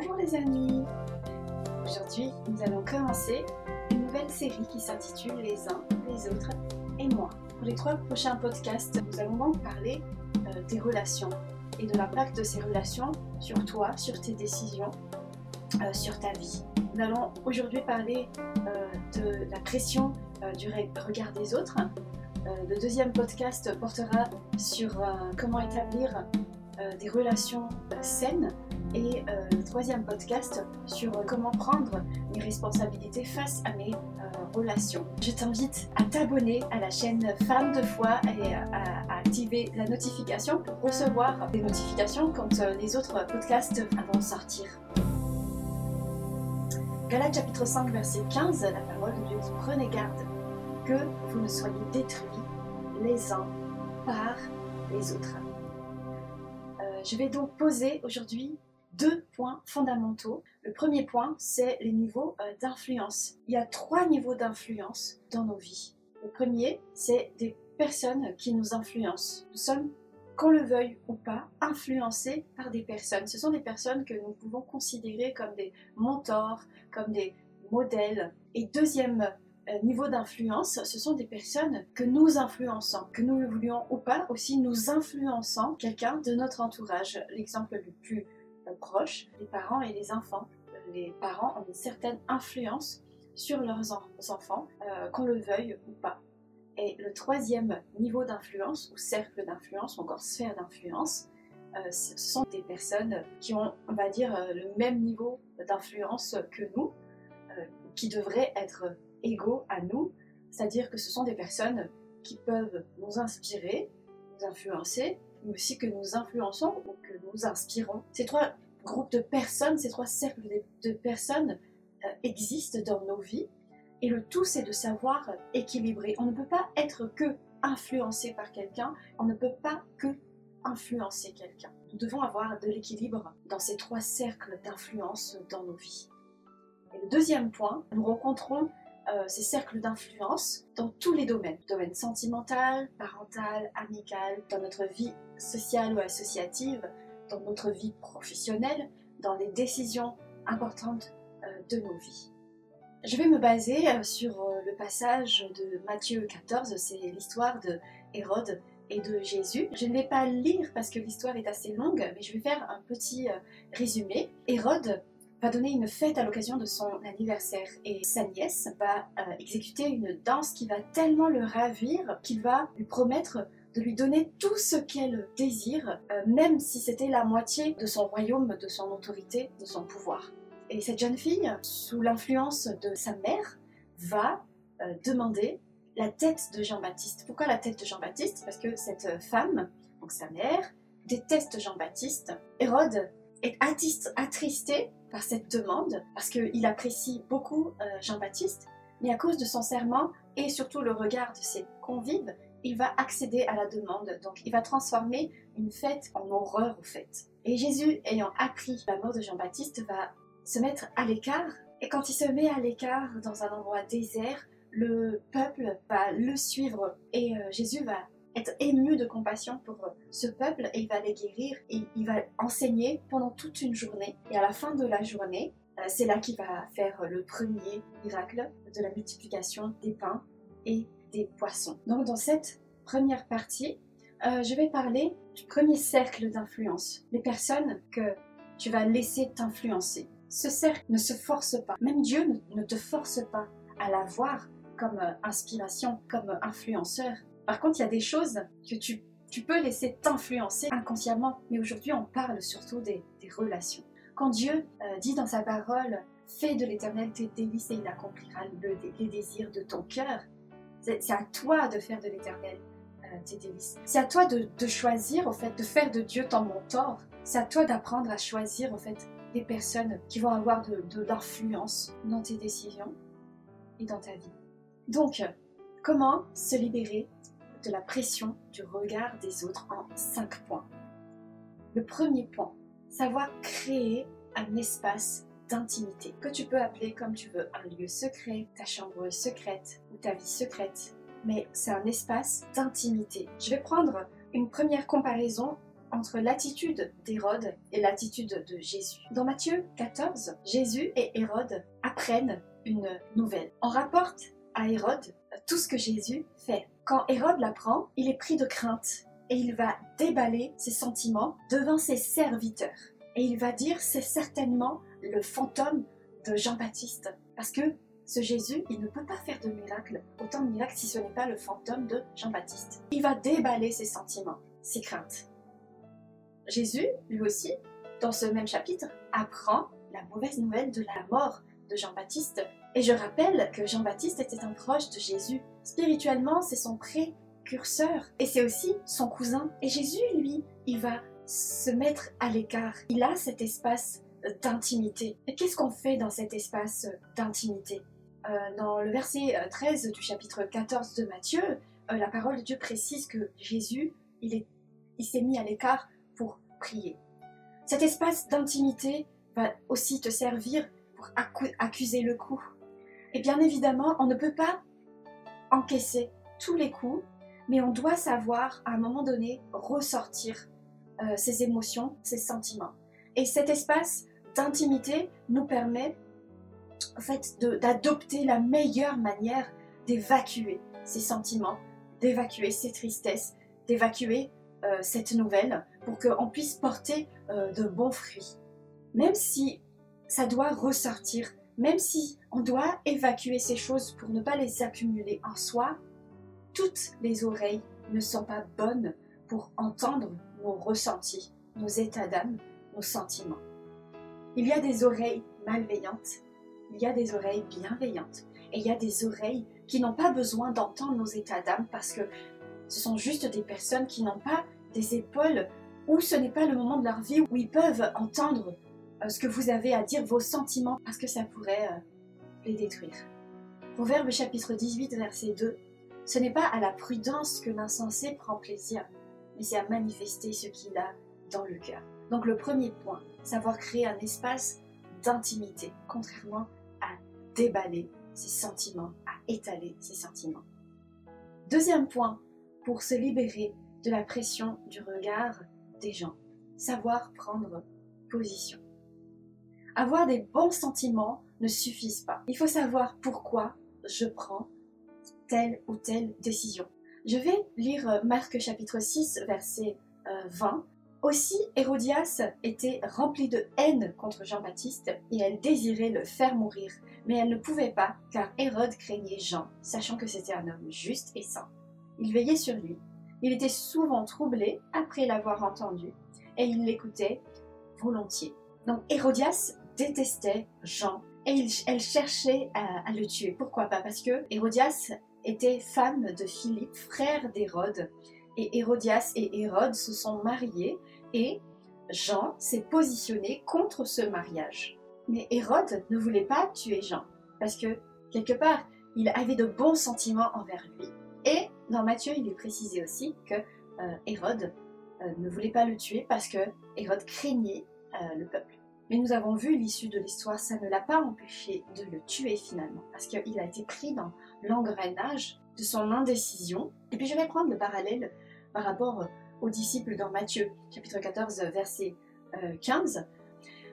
Bonjour les amis Aujourd'hui, nous allons commencer une nouvelle série qui s'intitule Les uns, les autres et moi. Pour les trois prochains podcasts, nous allons donc parler euh, des relations et de l'impact de ces relations sur toi, sur tes décisions, euh, sur ta vie. Nous allons aujourd'hui parler euh, de la pression du regard des autres. le deuxième podcast portera sur comment établir des relations saines et euh, le troisième podcast sur euh, comment prendre mes responsabilités face à mes euh, relations. Je t'invite à t'abonner à la chaîne Femmes de foi et à, activer la notification pour recevoir des notifications quand les autres podcasts vont sortir. Galates chapitre 5 verset 15, la parole de Dieu dit Prenez garde que vous ne soyez détruits les uns par les autres. Je vais donc poser aujourd'hui deux points fondamentaux. Le premier point, c'est les niveaux euh, d'influence. Il y a trois niveaux d'influence dans nos vies. Le premier, c'est des personnes qui nous influencent. Nous sommes, qu'on le veuille ou pas, influencés par des personnes. Ce sont des personnes que nous pouvons considérer comme des mentors, comme des modèles. Et deuxième euh, niveau d'influence, ce sont des personnes que nous influençons, que nous le voulions ou pas, aussi nous influençons quelqu'un de notre entourage. L'exemple le plus proches, les parents et les enfants. Les parents ont une certaine influence sur leurs enfants, euh, qu'on le veuille ou pas. Et le troisième niveau d'influence, ou cercle d'influence, ou encore sphère d'influence, euh, ce sont des personnes qui ont, on va dire, euh, le même niveau d'influence que nous, qui devraient être égaux à nous, c'est-à-dire que ce sont des personnes qui peuvent nous inspirer, nous influencer, mais aussi que nous influençons ou que nous inspirons. Ces trois groupes de personnes, ces trois cercles de, personnes euh, existent dans nos vies. Et le tout, c'est de savoir équilibrer. On ne peut pas être que influencé par quelqu'un, on ne peut pas que influencer quelqu'un. Nous devons avoir de l'équilibre dans ces trois cercles d'influence dans nos vies. Et le deuxième point, nous rencontrons euh, ces cercles d'influence dans tous les domaines. Domaine sentimental, parental, amical, dans notre vie sociale ou associative, dans notre vie professionnelle, dans les décisions importantes euh, de nos vies. Je vais me baser euh, sur le passage de Matthieu 14, c'est l'histoire de Hérode et de Jésus. Je ne vais pas lire parce que l'histoire est assez longue, mais je vais faire un petit résumé. Hérode va donner une fête à l'occasion de son anniversaire et sa nièce va euh, exécuter une danse qui va tellement le ravir qu'il va lui promettre de lui donner tout ce qu'elle désire, euh, même si c'était la moitié de son royaume, de son autorité, de son pouvoir. Et cette jeune fille, sous l'influence de sa mère, va euh, demander la tête de Jean-Baptiste. Pourquoi la tête de Jean-Baptiste? Parce que cette femme, donc sa mère, déteste Jean-Baptiste. Hérode est attristé par cette demande, parce qu'il apprécie beaucoup euh, Jean-Baptiste, mais à cause de son serment et surtout le regard de ses convives, il va accéder à la demande. Donc il va transformer une fête en horreur aux fêtes. Et Jésus, ayant appris la mort de Jean-Baptiste, va se mettre à l'écart. Et quand il se met à l'écart dans un endroit désert, le peuple va le suivre et euh, Jésus va ému de compassion pour ce peuple et il va les guérir et il va enseigner pendant toute une journée. Et à la fin de la journée, euh, c'est là qu'il va faire le premier miracle de la multiplication des pains et des poissons. Donc dans cette première partie, euh, je vais parler du premier cercle d'influence, les personnes que tu vas laisser t'influencer. Ce cercle ne se force pas, même Dieu ne, te force pas à la voir comme euh, inspiration, comme influenceur, par contre, il y a des choses que tu, peux laisser t'influencer inconsciemment. Mais aujourd'hui, on parle surtout des, relations. Quand Dieu euh, dit dans sa parole, fais de l'éternel tes délices et il accomplira les désirs de ton cœur, c'est à toi de faire de l'éternel euh, tes délices. C'est à toi de, choisir, au fait, de faire de Dieu ton mentor. C'est à toi d'apprendre à choisir, au fait, des personnes qui vont avoir de, de l'influence dans tes décisions et dans ta vie. Donc, comment se libérer de la pression du regard des autres en cinq points. Le premier point, savoir créer un espace d'intimité que tu peux appeler comme tu veux un lieu secret, ta chambre secrète ou ta vie secrète. Mais c'est un espace d'intimité. Je vais prendre une première comparaison entre l'attitude d'Hérode et l'attitude de Jésus. Dans Matthieu 14, Jésus et Hérode apprennent une nouvelle. On rapporte à Hérode tout ce que Jésus fait. Quand Hérode l'apprend, il est pris de crainte et il va déballer ses sentiments devant ses serviteurs. Et il va dire c'est certainement le fantôme de Jean-Baptiste. Parce que ce Jésus, il ne peut pas faire de miracle, autant de miracles si ce n'est pas le fantôme de Jean-Baptiste. Il va déballer ses sentiments, ses craintes. Jésus, lui aussi, dans ce même chapitre, apprend la mauvaise nouvelle de la mort de Jean-Baptiste. Et je rappelle que Jean-Baptiste était un proche de Jésus. Spirituellement, c'est son précurseur et c'est aussi son cousin. Et Jésus, lui, il va se mettre à l'écart. Il a cet espace d'intimité. Et qu'est-ce qu'on fait dans cet espace d'intimité? Euh, Dans le verset 13 euh, du chapitre 14 de Matthieu, euh, la parole de Dieu précise que Jésus, il s'est mis à l'écart pour prier. Cet espace d'intimité va aussi te servir pour accuser le coup. Et bien évidemment, on ne peut pas encaisser tous les coups, mais on doit savoir à un moment donné ressortir ses émotions, ses sentiments. Et cet espace d'intimité nous permet en fait d'adopter la meilleure manière d'évacuer ces sentiments, d'évacuer ces tristesses, d'évacuer euh, cette nouvelle pour qu'on puisse porter euh, de bons fruits. Même si ça doit ressortir, même si on doit évacuer ces choses pour ne pas les accumuler en soi, toutes les oreilles ne sont pas bonnes pour entendre nos ressentis, nos états d'âme, nos sentiments. Il y a des oreilles malveillantes, il y a des oreilles bienveillantes, et il y a des oreilles qui n'ont pas besoin d'entendre nos états d'âme parce que ce sont juste des personnes qui n'ont pas des épaules où ce n'est pas le moment de leur vie où ils peuvent entendre ce que vous avez à dire, vos sentiments, parce que ça pourrait euh, les détruire. Proverbe chapitre 18, verset 2. Ce n'est pas à la prudence que l'insensé prend plaisir, mais c'est à manifester ce qu'il a dans le cœur. Donc le premier point, savoir créer un espace d'intimité, contrairement à déballer ses sentiments, à étaler ses sentiments. Deuxième point, pour se libérer de la pression du regard des gens, savoir prendre position. Avoir des bons sentiments ne suffisent pas. Il faut savoir pourquoi je prends telle ou telle décision. Je vais lire Marc chapitre 6, verset 20 euh, aussi, Hérodias était remplie de haine contre Jean-Baptiste et elle désirait le faire mourir, mais elle ne pouvait pas car Hérode craignait Jean, sachant que c'était un homme juste et saint. Il veillait sur lui. Il était souvent troublé après l'avoir entendu et il l'écoutait volontiers. Donc Hérodias détestait Jean et elle cherchait à, le tuer. Pourquoi pas? Parce que Hérodias était femme de Philippe, frère d'Hérode, et Hérodias et Hérode se sont mariés et Jean s'est positionné contre ce mariage. Mais Hérode ne voulait pas tuer Jean parce que quelque part il avait de bons sentiments envers lui. Et dans Matthieu, il est précisé aussi que euh, Hérode euh, ne voulait pas le tuer parce que Hérode craignait euh, le peuple. Mais nous avons vu l'issue de l'histoire, ça ne l'a pas empêché de le tuer finalement, parce qu'il a été pris dans l'engrenage de son indécision. Et puis je vais prendre le parallèle par rapport aux disciples dans Matthieu, chapitre 14, verset 15. Euh,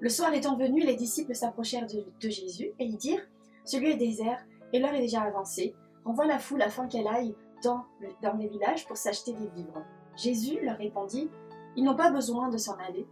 le soir étant venu, les disciples s'approchèrent de, Jésus et ils dirent Celui est désert et l'heure est déjà avancée. Renvoie la foule afin qu'elle aille dans, dans les villages pour s'acheter des vivres. Jésus leur répondit Ils n'ont pas besoin de s'en aller.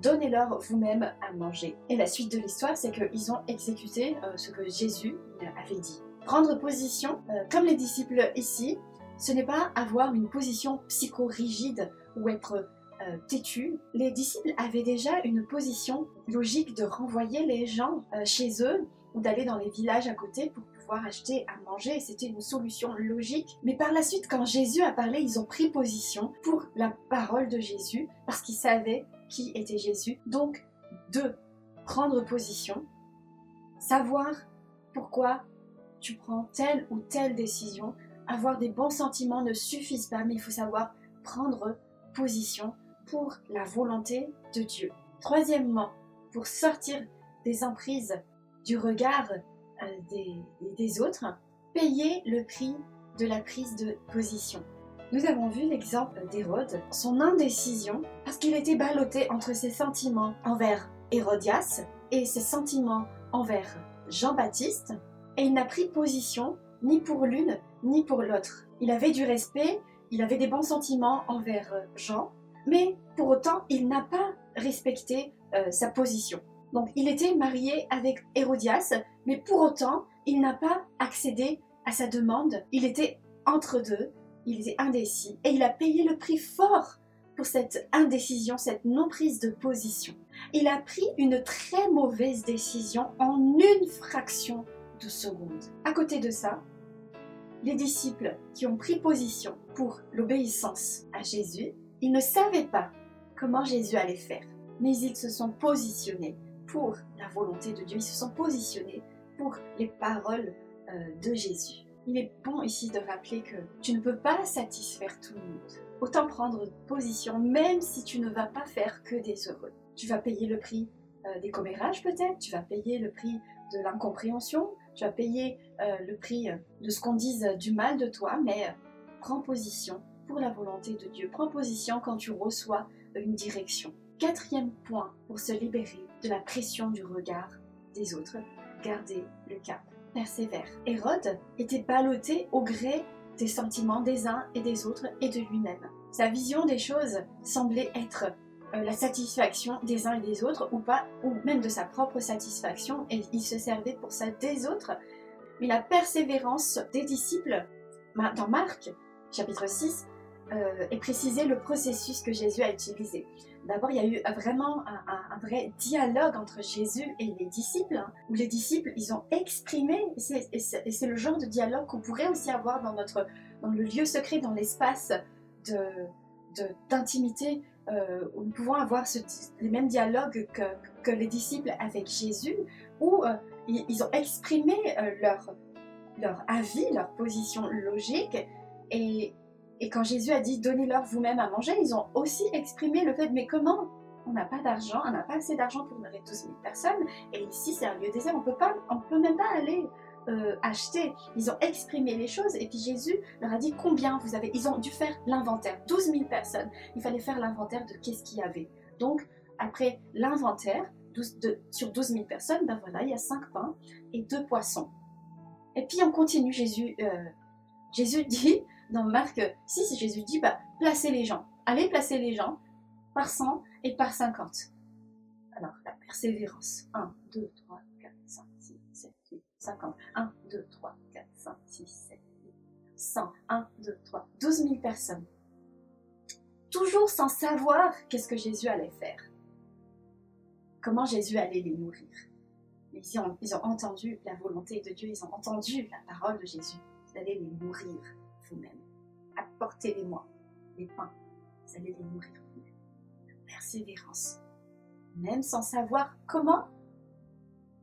Donnez-leur vous-même à manger. Et la suite de l'histoire, c'est qu'ils ont exécuté euh, ce que Jésus avait dit. Prendre position, euh, comme les disciples ici, ce n'est pas avoir une position psycho-rigide ou être euh, têtu. Les disciples avaient déjà une position logique de renvoyer les gens euh, chez eux ou d'aller dans les villages à côté pour pouvoir acheter à manger. C'était une solution logique. Mais par la suite, quand Jésus a parlé, ils ont pris position pour la parole de Jésus parce qu'ils savaient qui était Jésus. Donc, de prendre position, savoir pourquoi tu prends telle ou telle décision, avoir des bons sentiments ne suffisent pas, mais il faut savoir prendre position pour la volonté de Dieu. Troisièmement, pour sortir des emprises du regard euh, des, autres, payer le prix de la prise de position. Nous avons vu l'exemple d'Hérode, son indécision, parce qu'il était ballotté entre ses sentiments envers Hérodias et ses sentiments envers Jean-Baptiste, et il n'a pris position ni pour l'une ni pour l'autre. Il avait du respect, il avait des bons sentiments envers Jean, mais pour autant, il n'a pas respecté euh, sa position. Donc il était marié avec Hérodias, mais pour autant, il n'a pas accédé à sa demande. Il était entre deux, il était indécis, et il a payé le prix fort pour cette indécision, cette non-prise de position. Il a pris une très mauvaise décision en une fraction de seconde. À côté de ça, les disciples qui ont pris position pour l'obéissance à Jésus, ils ne savaient pas comment Jésus allait faire, mais ils se sont positionnés pour la volonté de Dieu, ils se sont positionnés pour les paroles euh, de Jésus. Il est bon ici de rappeler que tu ne peux pas satisfaire tout le monde. Autant prendre position même si tu ne vas pas faire que des heureux. Tu vas payer le prix euh, des commérages peut-être, tu vas payer le prix de l'incompréhension, tu vas payer euh, le prix de ce qu'on dise du mal de toi, mais prends position pour la volonté de Dieu. Prends position quand tu reçois une direction. Quatrième point pour se libérer de la pression du regard des autres, garder le cap. Persévère. Hérode était ballotté au gré des sentiments des uns et des autres et de lui-même. Sa vision des choses semblait être euh, la satisfaction des uns et des autres ou pas, ou même de sa propre satisfaction et il se servait pour ça des autres. Mais la persévérance des disciples, dans Marc chapitre 6, euh, est précisé le processus que Jésus a utilisé. D'abord, il y a eu vraiment un, vrai dialogue entre Jésus et les disciples, hein, où les disciples, ils ont exprimé, et c'est le genre de dialogue qu'on pourrait aussi avoir dans, notre, dans le lieu secret, dans l'espace d'intimité, de, euh, où nous pouvons avoir les mêmes dialogues que, que, les disciples avec Jésus, où euh, ils, ont exprimé leur, leur avis, leur position logique, et et quand Jésus a dit donnez-leur vous-même à manger, ils ont aussi exprimé le fait mais comment on n'a pas d'argent, on n'a pas assez d'argent pour nourrir 12 000 personnes, et ici c'est un lieu désert, on peut pas, on peut même pas aller euh, acheter. Ils ont exprimé les choses, et puis Jésus leur a dit combien vous avez? Ils ont dû faire l'inventaire, 12 000 personnes. Il fallait faire l'inventaire de qu'est-ce qu'il y avait. Donc après l'inventaire, sur 12 000 personnes, ben voilà, il y a 5 pains et 2 poissons. Et puis on continue, Jésus, euh, Jésus dit dans Marc 6, Jésus dit bah, placez les gens. Allez placer les gens par 100 et par 50. Alors, la persévérance. 1, 2, 3, 4, 5, 6, 7, 8, 50. 1, 2, 3, 4, 5, 6, 7, 8, 100. 1, 2, 3, 12 000 personnes. Toujours sans savoir qu'est-ce que Jésus allait faire. Comment Jésus allait les nourrir. Ils ont, entendu la volonté de Dieu, ils ont entendu la parole de Jésus. Vous allez les nourrir vous-même apportez-les-moi, les pains, vous allez les nourrir Persévérance, même sans savoir comment,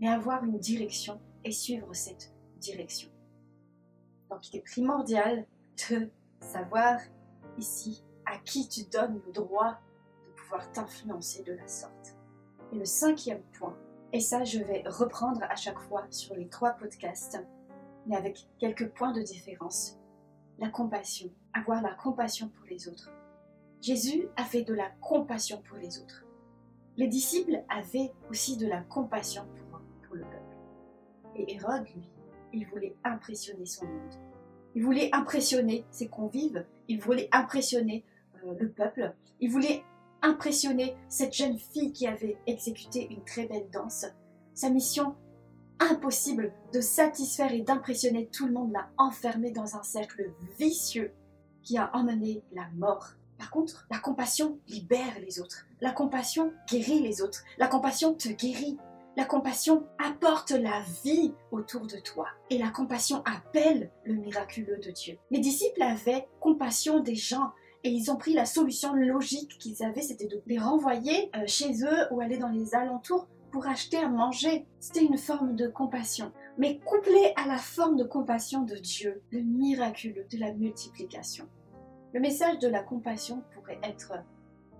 mais avoir une direction et suivre cette direction. Donc il est primordial de savoir ici à qui tu donnes le droit de pouvoir t'influencer de la sorte. Et le cinquième point, et ça je vais reprendre à chaque fois sur les trois podcasts, mais avec quelques points de différence, la compassion, avoir la compassion pour les autres. Jésus a fait de la compassion pour les autres. Les disciples avaient aussi de la compassion pour, pour le peuple. Et Hérode, lui, il voulait impressionner son monde. Il voulait impressionner ses convives, il voulait impressionner euh, le peuple, il voulait impressionner cette jeune fille qui avait exécuté une très belle danse. Sa mission impossible de satisfaire et d'impressionner tout le monde l'a enfermé dans un cercle vicieux qui a emmené la mort. Par contre, la compassion libère les autres. La compassion guérit les autres. La compassion te guérit. La compassion apporte la vie autour de toi. Et la compassion appelle le miraculeux de Dieu. Les disciples avaient compassion des gens et ils ont pris la solution logique qu'ils avaient, c'était de les renvoyer euh, chez eux ou aller dans les alentours pour acheter à manger. C'était une forme de compassion. Mais couplée à la forme de compassion de Dieu, le miraculeux de la multiplication. Le message de la compassion pourrait être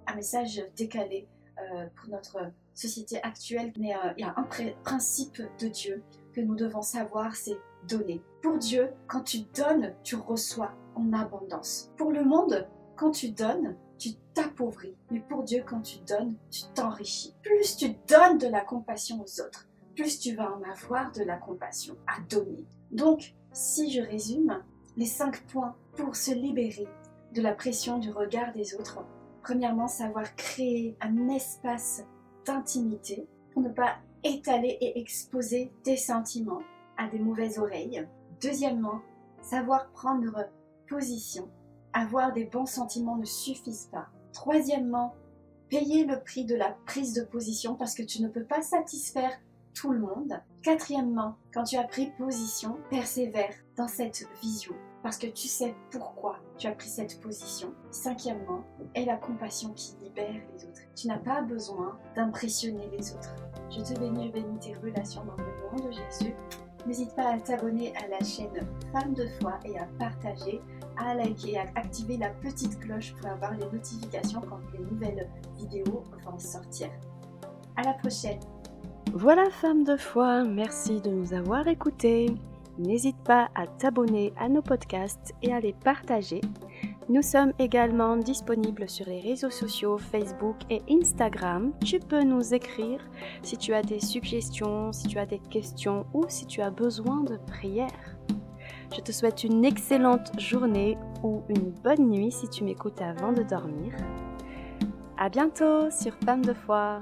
un message décalé euh, pour notre société actuelle, mais euh, il y a un principe de Dieu que nous devons savoir, c'est donner. Pour Dieu, quand tu donnes, tu reçois en abondance. Pour le monde, quand tu donnes, tu t'appauvris. Mais pour Dieu, quand tu donnes, tu t'enrichis. Plus tu donnes de la compassion aux autres, plus tu vas en avoir de la compassion à donner. Donc, si je résume, les cinq points pour se libérer de la pression du regard des autres. Premièrement, savoir créer un espace d'intimité pour ne pas étaler et exposer tes sentiments à des mauvaises oreilles. Deuxièmement, savoir prendre position. Avoir des bons sentiments ne suffisent pas. Troisièmement, payer le prix de la prise de position parce que tu ne peux pas satisfaire tout le monde. Quatrièmement, quand tu as pris position, persévère dans cette vision parce que tu sais pourquoi tu as pris cette position. Cinquièmement, est la compassion qui libère les autres. Tu n'as pas besoin d'impressionner les autres. Je te bénis bénis tes relations dans le nom de Jésus. N'hésite pas à t'abonner à la chaîne Femme de foi et à partager, à liker, à activer la petite cloche pour avoir les notifications quand les nouvelles vidéos vont sortir. À la prochaine. Voilà Femme de foi, merci de nous avoir écoutés. N'hésite pas à t'abonner à nos podcasts et à les partager. Nous sommes également disponibles sur les réseaux sociaux Facebook et Instagram. Tu peux nous écrire si tu as des suggestions, si tu as des questions ou si tu as besoin de prière. Je te souhaite une excellente journée ou une bonne nuit si tu m'écoutes avant de dormir. À bientôt sur Femme de foi.